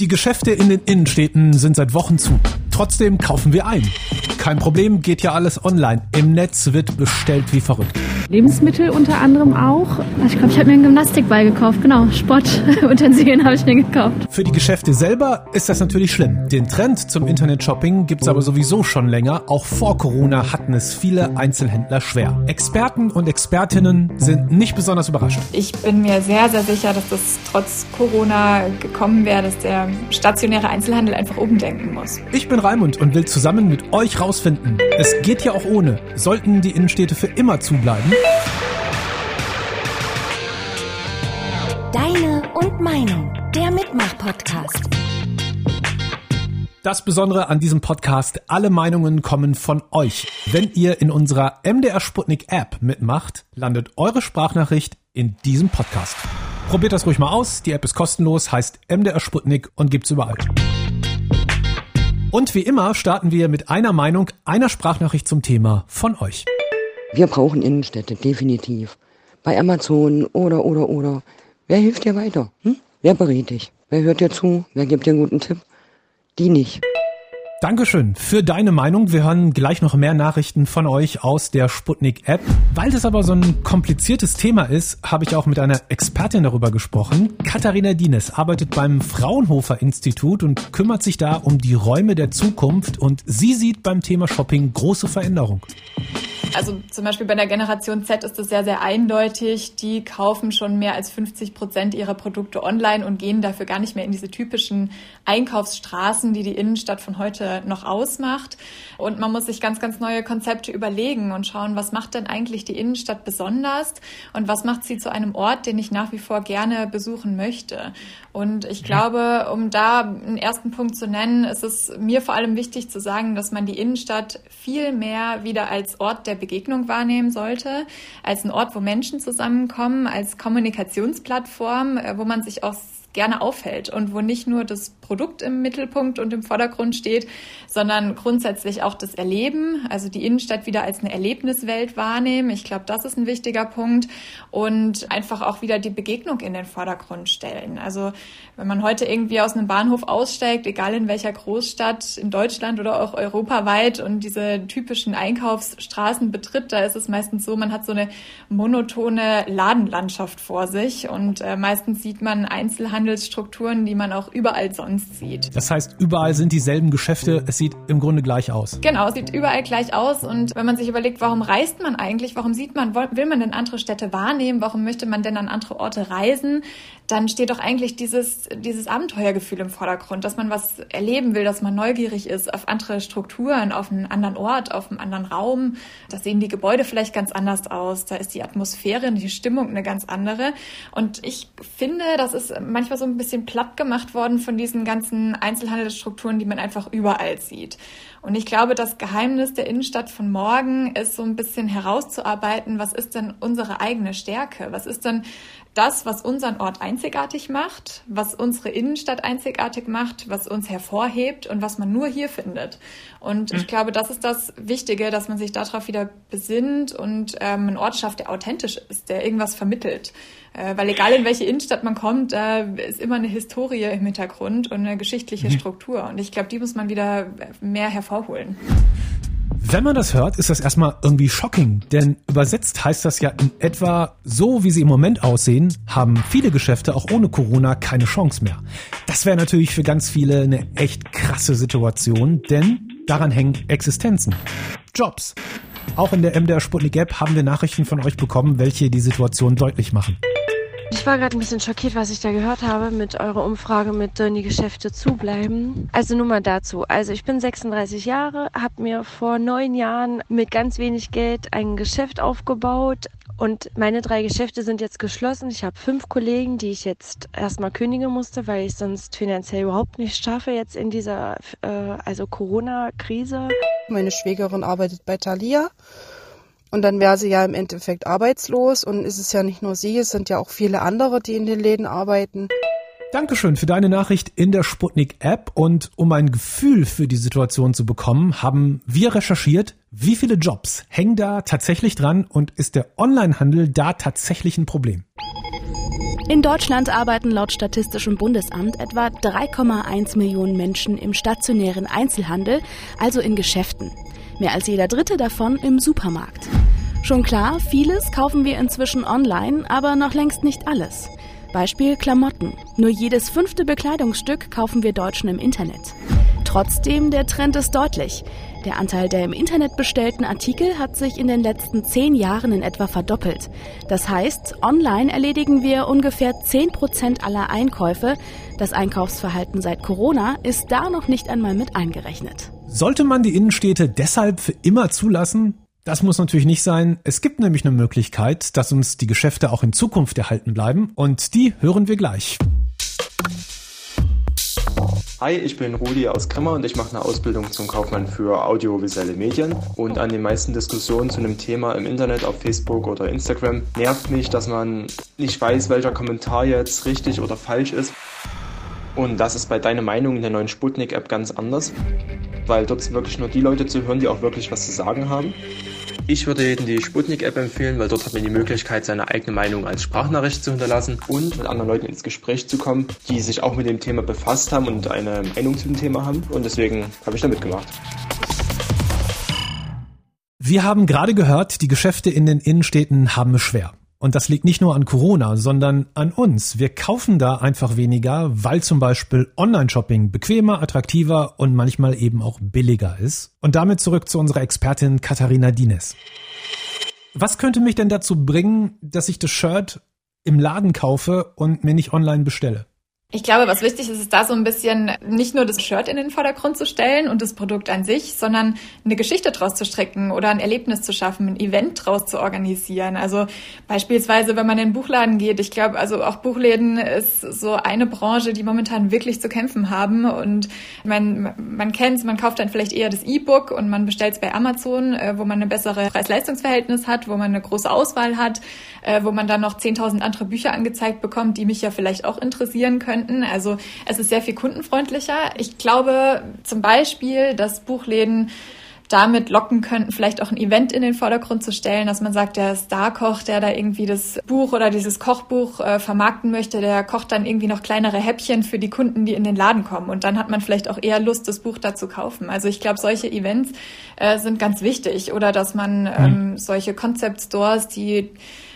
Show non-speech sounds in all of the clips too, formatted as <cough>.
Die Geschäfte in den Innenstädten sind seit Wochen zu. Trotzdem kaufen wir ein. Kein Problem, geht ja alles online. Im Netz wird bestellt wie verrückt. Lebensmittel unter anderem auch. Ich glaube, ich habe mir einen Gymnastikball gekauft. Genau, Sportutensilien <laughs> habe ich mir gekauft. Für die Geschäfte selber ist das natürlich schlimm. Den Trend zum Internet-Shopping gibt's aber sowieso schon länger. Auch vor Corona hatten es viele Einzelhändler schwer. Experten und Expertinnen sind nicht besonders überrascht. Ich bin mir sehr, sehr sicher, dass das trotz Corona gekommen wäre, dass der stationäre Einzelhandel einfach umdenken muss. Ich bin Raimund und will zusammen mit euch rausfinden. Es geht ja auch ohne. Sollten die Innenstädte für immer zubleiben? Deine und Meinung, der Mitmach-Podcast. Das Besondere an diesem Podcast, alle Meinungen kommen von euch. Wenn ihr in unserer MDR Sputnik App mitmacht, landet eure Sprachnachricht in diesem Podcast. Probiert das ruhig mal aus. Die App ist kostenlos, heißt MDR Sputnik und gibt's überall. Und wie immer starten wir mit einer Meinung, einer Sprachnachricht zum Thema von euch. Wir brauchen Innenstädte, definitiv. Bei Amazon oder, oder, oder. Wer hilft dir weiter? Hm? Wer berät dich? Wer hört dir zu? Wer gibt dir einen guten Tipp? Die nicht. Dankeschön für deine Meinung. Wir hören gleich noch mehr Nachrichten von euch aus der Sputnik-App. Weil das aber so ein kompliziertes Thema ist, habe ich auch mit einer Expertin darüber gesprochen. Katharina Dienes arbeitet beim Fraunhofer Institut und kümmert sich da um die Räume der Zukunft und sie sieht beim Thema Shopping große Veränderung. Also zum Beispiel bei der Generation Z ist es sehr, sehr eindeutig. Die kaufen schon mehr als 50 Prozent ihrer Produkte online und gehen dafür gar nicht mehr in diese typischen Einkaufsstraßen, die die Innenstadt von heute noch ausmacht. Und man muss sich ganz, ganz neue Konzepte überlegen und schauen, was macht denn eigentlich die Innenstadt besonders und was macht sie zu einem Ort, den ich nach wie vor gerne besuchen möchte. Und ich glaube, um da einen ersten Punkt zu nennen, ist es mir vor allem wichtig zu sagen, dass man die Innenstadt viel mehr wieder als Ort der Begegnung wahrnehmen sollte, als ein Ort, wo Menschen zusammenkommen, als Kommunikationsplattform, äh, wo man sich auch gerne aufhält und wo nicht nur das Produkt im Mittelpunkt und im Vordergrund steht, sondern grundsätzlich auch das Erleben, also die Innenstadt wieder als eine Erlebniswelt wahrnehmen. Ich glaube, das ist ein wichtiger Punkt und einfach auch wieder die Begegnung in den Vordergrund stellen. Also wenn man heute irgendwie aus einem Bahnhof aussteigt, egal in welcher Großstadt in Deutschland oder auch europaweit und diese typischen Einkaufsstraßen betritt, da ist es meistens so, man hat so eine monotone Ladenlandschaft vor sich und äh, meistens sieht man Einzelhandelsstrukturen, die man auch überall sonst sonst sieht. Das heißt, überall sind dieselben Geschäfte, es sieht im Grunde gleich aus. Genau, es sieht überall gleich aus. Und wenn man sich überlegt, warum reist man eigentlich, warum sieht man, will man denn andere Städte wahrnehmen, warum möchte man denn an andere Orte reisen, dann steht doch eigentlich dieses, dieses Abenteuergefühl im Vordergrund, dass man was erleben will, dass man neugierig ist auf andere Strukturen, auf einen anderen Ort, auf einen anderen Raum. Da sehen die Gebäude vielleicht ganz anders aus, da ist die Atmosphäre, die Stimmung eine ganz andere. Und ich finde, das ist manchmal so ein bisschen platt gemacht worden von diesen ganzen Einzelhandelsstrukturen, die man einfach überall sieht. Und ich glaube, das Geheimnis der Innenstadt von morgen ist so ein bisschen herauszuarbeiten, was ist denn unsere eigene Stärke? Was ist denn das, was unseren Ort einzigartig macht, was unsere Innenstadt einzigartig macht, was uns hervorhebt und was man nur hier findet. Und ich mhm. glaube, das ist das Wichtige, dass man sich darauf wieder besinnt und ähm, einen Ort schafft, der authentisch ist, der irgendwas vermittelt. Äh, weil egal in welche Innenstadt man kommt, da ist immer eine Historie im Hintergrund und eine geschichtliche mhm. Struktur. Und ich glaube, die muss man wieder mehr hervorholen. Wenn man das hört, ist das erstmal irgendwie shocking, denn übersetzt heißt das ja in etwa, so wie sie im Moment aussehen, haben viele Geschäfte auch ohne Corona keine Chance mehr. Das wäre natürlich für ganz viele eine echt krasse Situation, denn daran hängen Existenzen, Jobs. Auch in der MDR Sputnik App haben wir Nachrichten von euch bekommen, welche die Situation deutlich machen. Ich war gerade ein bisschen schockiert, was ich da gehört habe mit eurer Umfrage mit äh, die Geschäfte zubleiben. Also nur mal dazu. Also ich bin 36 Jahre, habe mir vor neun Jahren mit ganz wenig Geld ein Geschäft aufgebaut. Und meine drei Geschäfte sind jetzt geschlossen. Ich habe fünf Kollegen, die ich jetzt erstmal kündigen musste, weil ich sonst finanziell überhaupt nicht schaffe jetzt in dieser äh, also Corona-Krise. Meine Schwägerin arbeitet bei Thalia und dann wäre sie ja im Endeffekt arbeitslos und ist es ja nicht nur sie, es sind ja auch viele andere, die in den Läden arbeiten. Dankeschön für deine Nachricht in der Sputnik App und um ein Gefühl für die Situation zu bekommen, haben wir recherchiert, wie viele Jobs hängen da tatsächlich dran und ist der Onlinehandel da tatsächlich ein Problem? In Deutschland arbeiten laut Statistischem Bundesamt etwa 3,1 Millionen Menschen im stationären Einzelhandel, also in Geschäften. Mehr als jeder dritte davon im Supermarkt. Schon klar, vieles kaufen wir inzwischen online, aber noch längst nicht alles. Beispiel Klamotten. Nur jedes fünfte Bekleidungsstück kaufen wir Deutschen im Internet. Trotzdem, der Trend ist deutlich. Der Anteil der im Internet bestellten Artikel hat sich in den letzten zehn Jahren in etwa verdoppelt. Das heißt, online erledigen wir ungefähr 10 Prozent aller Einkäufe. Das Einkaufsverhalten seit Corona ist da noch nicht einmal mit eingerechnet. Sollte man die Innenstädte deshalb für immer zulassen? Das muss natürlich nicht sein. Es gibt nämlich eine Möglichkeit, dass uns die Geschäfte auch in Zukunft erhalten bleiben und die hören wir gleich. Hi, ich bin Rudi aus Grimma und ich mache eine Ausbildung zum Kaufmann für audiovisuelle Medien. Und an den meisten Diskussionen zu einem Thema im Internet, auf Facebook oder Instagram, nervt mich, dass man nicht weiß, welcher Kommentar jetzt richtig oder falsch ist. Und das ist bei Deine Meinung in der neuen Sputnik-App ganz anders, weil dort sind wirklich nur die Leute zu hören, die auch wirklich was zu sagen haben. Ich würde jedem die Sputnik-App empfehlen, weil dort hat man die Möglichkeit, seine eigene Meinung als Sprachnachricht zu hinterlassen und mit anderen Leuten ins Gespräch zu kommen, die sich auch mit dem Thema befasst haben und eine Meinung zu dem Thema haben. Und deswegen habe ich da mitgemacht. Wir haben gerade gehört, die Geschäfte in den Innenstädten haben es schwer. Und das liegt nicht nur an Corona, sondern an uns. Wir kaufen da einfach weniger, weil zum Beispiel Online-Shopping bequemer, attraktiver und manchmal eben auch billiger ist. Und damit zurück zu unserer Expertin Katharina Dines. Was könnte mich denn dazu bringen, dass ich das Shirt im Laden kaufe und mir nicht online bestelle? Ich glaube, was wichtig ist, ist da so ein bisschen nicht nur das Shirt in den Vordergrund zu stellen und das Produkt an sich, sondern eine Geschichte draus zu stricken oder ein Erlebnis zu schaffen, ein Event draus zu organisieren. Also beispielsweise, wenn man in den Buchladen geht, ich glaube, also auch Buchläden ist so eine Branche, die momentan wirklich zu kämpfen haben und man, man kennt man kauft dann vielleicht eher das E-Book und man bestellt es bei Amazon, äh, wo man eine bessere Preis-Leistungs-Verhältnis hat, wo man eine große Auswahl hat, äh, wo man dann noch 10.000 andere Bücher angezeigt bekommt, die mich ja vielleicht auch interessieren können könnten. Also es ist sehr viel kundenfreundlicher. Ich glaube zum Beispiel, dass Buchläden damit locken könnten, vielleicht auch ein Event in den Vordergrund zu stellen, dass man sagt, der Starkoch, der da irgendwie das Buch oder dieses Kochbuch äh, vermarkten möchte, der kocht dann irgendwie noch kleinere Häppchen für die Kunden, die in den Laden kommen. Und dann hat man vielleicht auch eher Lust, das Buch da zu kaufen. Also ich glaube, solche Events äh, sind ganz wichtig. Oder dass man mhm. ähm, solche Concept Stores, die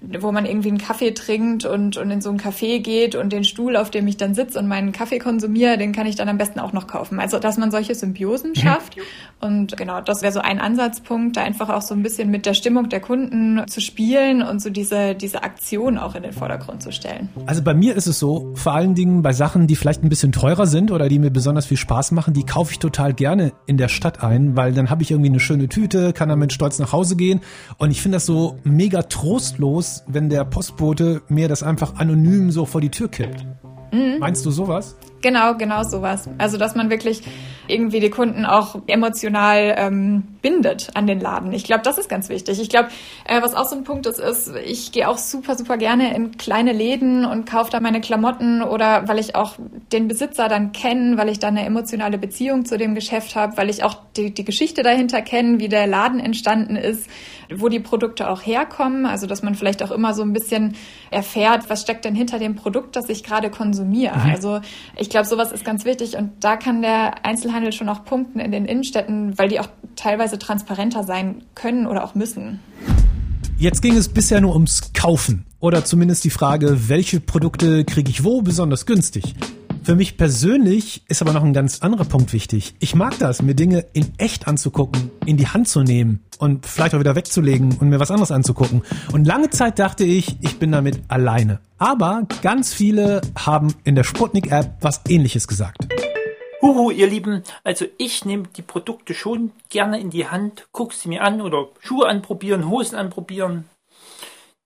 wo man irgendwie einen Kaffee trinkt und, und in so ein Café geht und den Stuhl, auf dem ich dann sitze und meinen Kaffee konsumiere, den kann ich dann am besten auch noch kaufen. Also, dass man solche Symbiosen mhm. schafft. Und genau, das wäre so ein Ansatzpunkt, da einfach auch so ein bisschen mit der Stimmung der Kunden zu spielen und so diese, diese Aktion auch in den Vordergrund zu stellen. Also bei mir ist es so, vor allen Dingen bei Sachen, die vielleicht ein bisschen teurer sind oder die mir besonders viel Spaß machen, die kaufe ich total gerne in der Stadt ein, weil dann habe ich irgendwie eine schöne Tüte, kann damit stolz nach Hause gehen und ich finde das so mega trostlos, wenn der Postbote mir das einfach anonym so vor die Tür kippt. Mhm. Meinst du sowas? Genau, genau sowas. Also, dass man wirklich irgendwie die Kunden auch emotional ähm, bindet an den Laden. Ich glaube, das ist ganz wichtig. Ich glaube, äh, was auch so ein Punkt ist, ist, ich gehe auch super, super gerne in kleine Läden und kaufe da meine Klamotten oder weil ich auch den Besitzer dann kenne, weil ich da eine emotionale Beziehung zu dem Geschäft habe, weil ich auch die, die Geschichte dahinter kenne, wie der Laden entstanden ist, wo die Produkte auch herkommen. Also, dass man vielleicht auch immer so ein bisschen erfährt, was steckt denn hinter dem Produkt, das ich gerade konsumiere. Mhm. Also, ich glaube, sowas ist ganz wichtig und da kann der Einzelhandel schon auch punkten in den Innenstädten, weil die auch teilweise transparenter sein können oder auch müssen. Jetzt ging es bisher nur ums Kaufen oder zumindest die Frage, welche Produkte kriege ich wo besonders günstig. Für mich persönlich ist aber noch ein ganz anderer Punkt wichtig. Ich mag das, mir Dinge in echt anzugucken, in die Hand zu nehmen und vielleicht auch wieder wegzulegen und mir was anderes anzugucken. Und lange Zeit dachte ich, ich bin damit alleine. Aber ganz viele haben in der Sputnik-App was ähnliches gesagt. Huhu, ihr Lieben, also ich nehme die Produkte schon gerne in die Hand, gucke sie mir an oder Schuhe anprobieren, Hosen anprobieren.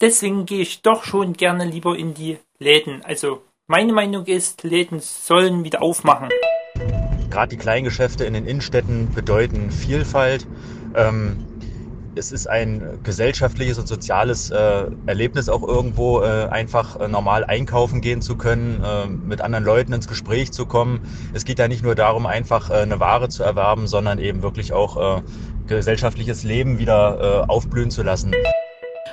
Deswegen gehe ich doch schon gerne lieber in die Läden. Also meine Meinung ist, Läden sollen wieder aufmachen. Gerade die Kleingeschäfte in den Innenstädten bedeuten Vielfalt. Ähm, es ist ein gesellschaftliches und soziales äh, Erlebnis auch irgendwo, äh, einfach äh, normal einkaufen gehen zu können, äh, mit anderen Leuten ins Gespräch zu kommen. Es geht ja nicht nur darum, einfach äh, eine Ware zu erwerben, sondern eben wirklich auch äh, gesellschaftliches Leben wieder aufblühen zu lassen.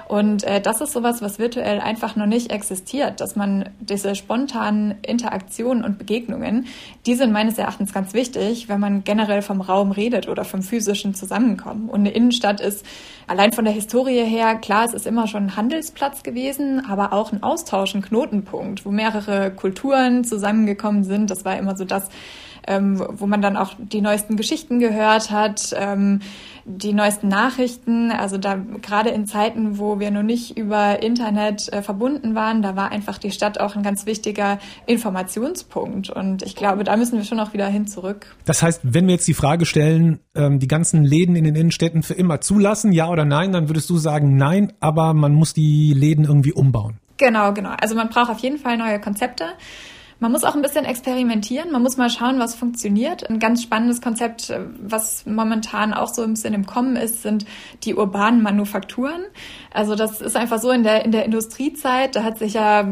Und äh, das ist sowas, was virtuell einfach noch nicht existiert, dass man diese spontanen Interaktionen und Begegnungen, die sind meines Erachtens ganz wichtig, wenn man generell vom Raum redet oder vom physischen Zusammenkommen. Und eine Innenstadt ist allein von der Historie her, klar, es ist immer schon ein Handelsplatz gewesen, aber auch ein Austausch, ein Knotenpunkt, wo mehrere Kulturen zusammengekommen sind. Das war immer so das, ähm, wo man dann auch die neuesten Geschichten gehört hat, ähm, die neuesten Nachrichten. Also da gerade in Zeiten, wo wir noch nicht über Internet äh, verbunden waren, da war einfach die Stadt auch ein ganz wichtiger Informationspunkt. Und ich glaube, da müssen wir schon auch wieder hin zurück. Das heißt, wenn wir jetzt die Frage stellen, ähm, die ganzen Läden in den Innenstädten für immer zulassen, ja oder nein, dann würdest du sagen nein, aber man muss die Läden irgendwie umbauen. Genau, genau. Also man braucht auf jeden Fall neue Konzepte. Man muss auch ein bisschen experimentieren. Man muss mal schauen, was funktioniert. Ein ganz spannendes Konzept, äh, was momentan auch so ein bisschen im Kommen ist, sind die urbanen Manufakturen. Also das ist einfach so in der, in der Industriezeit, da hat sich ja,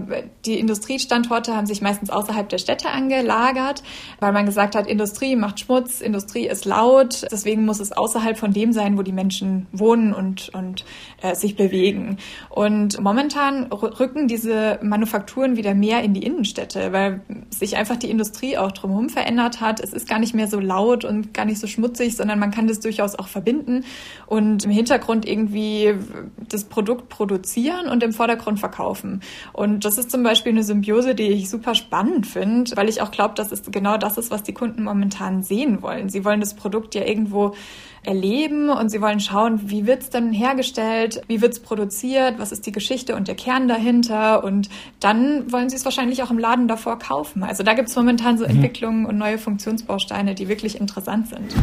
die Industriestandorte haben sich meistens außerhalb der Städte angelagert, weil man gesagt hat, Industrie macht Schmutz, Industrie ist laut, deswegen muss es außerhalb von dem sein, wo die Menschen wohnen und, und äh, sich bewegen. Und momentan rücken diese Manufakturen wieder mehr in die Innenstädte, weil sich einfach die Industrie auch drumherum verändert hat. Es ist gar nicht mehr so laut und gar nicht so schmutzig, sondern man kann das durchaus auch verbinden und im Hintergrund irgendwie das Produkt produzieren und im Vordergrund verkaufen. Und das ist zum Beispiel eine Symbiose, die ich super spannend finde, weil ich auch glaube, dass es genau das ist, was die Kunden momentan sehen wollen. Sie wollen das Produkt ja irgendwo erleben und sie wollen schauen, wie wird es denn hergestellt, wie wird es produziert, was ist die Geschichte und der Kern dahinter und dann wollen sie es wahrscheinlich auch im Laden davor kaufen. Also da gibt es momentan so mhm. Entwicklungen und neue Funktionsbausteine, die wirklich interessant sind.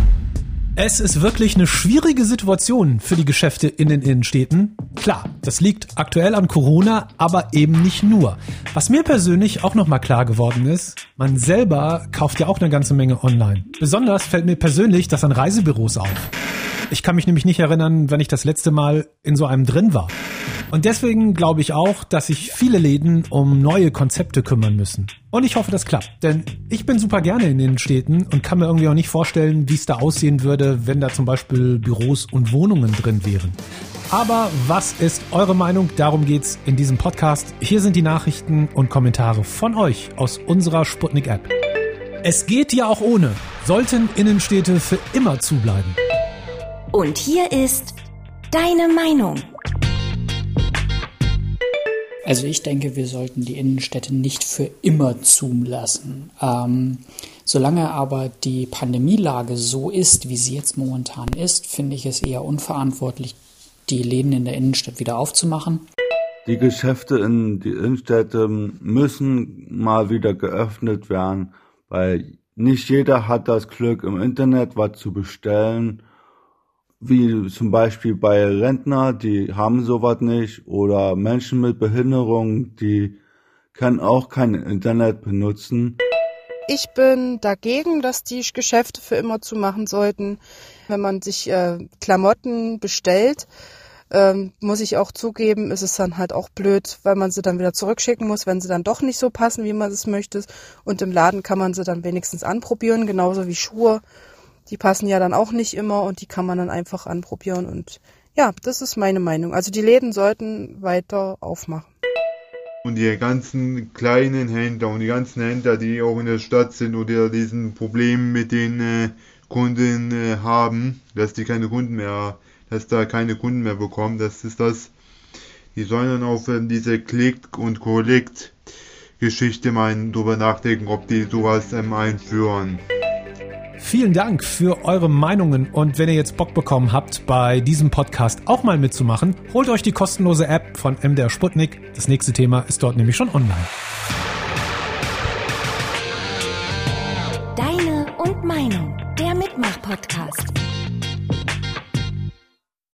Es ist wirklich eine schwierige Situation für die Geschäfte in den Innenstädten. Klar, das liegt aktuell an Corona, aber eben nicht nur. Was mir persönlich auch nochmal klar geworden ist, man selber kauft ja auch eine ganze Menge online. Besonders fällt mir persönlich das an Reisebüros auf. Ich kann mich nämlich nicht erinnern, wenn ich das letzte Mal in so einem drin war. Und deswegen glaube ich auch, dass sich viele Läden um neue Konzepte kümmern müssen. Und ich hoffe, das klappt. Denn ich bin super gerne in den Städten und kann mir irgendwie auch nicht vorstellen, wie es da aussehen würde, wenn da zum Beispiel Büros und Wohnungen drin wären. Aber was ist eure Meinung? Darum geht's in diesem Podcast. Hier sind die Nachrichten und Kommentare von euch aus unserer Sputnik-App. Es geht ja auch ohne. Sollten Innenstädte für immer zubleiben. Und hier ist deine Meinung. Also ich denke, wir sollten die Innenstädte nicht für immer zulassen. Ähm, solange aber die Pandemielage so ist, wie sie jetzt momentan ist, finde ich es eher unverantwortlich, die Läden in der Innenstadt wieder aufzumachen. Die Geschäfte in die Innenstädte müssen mal wieder geöffnet werden, weil nicht jeder hat das Glück, im Internet was zu bestellen wie zum Beispiel bei Rentner, die haben sowas nicht, oder Menschen mit Behinderung, die können auch kein Internet benutzen. Ich bin dagegen, dass die Geschäfte für immer zu machen sollten. Wenn man sich äh, Klamotten bestellt, ähm, muss ich auch zugeben, ist es dann halt auch blöd, weil man sie dann wieder zurückschicken muss, wenn sie dann doch nicht so passen, wie man es möchte. Und im Laden kann man sie dann wenigstens anprobieren, genauso wie Schuhe die passen ja dann auch nicht immer und die kann man dann einfach anprobieren. Und ja, das ist meine Meinung. Also die Läden sollten weiter aufmachen. Und die ganzen kleinen Händler und die ganzen Händler, die auch in der Stadt sind oder diesen Problemen mit den äh, Kunden äh, haben, dass die keine Kunden mehr, dass da keine Kunden mehr bekommen, das ist das. Die sollen dann auf äh, diese Click- und Collect-Geschichte mal drüber nachdenken, ob die sowas ähm, einführen. Vielen Dank für eure Meinungen und wenn ihr jetzt Bock bekommen habt, bei diesem Podcast auch mal mitzumachen, holt euch die kostenlose App von MDR Sputnik. Das nächste Thema ist dort nämlich schon online. Deine und Meinung, der Mitmach-Podcast.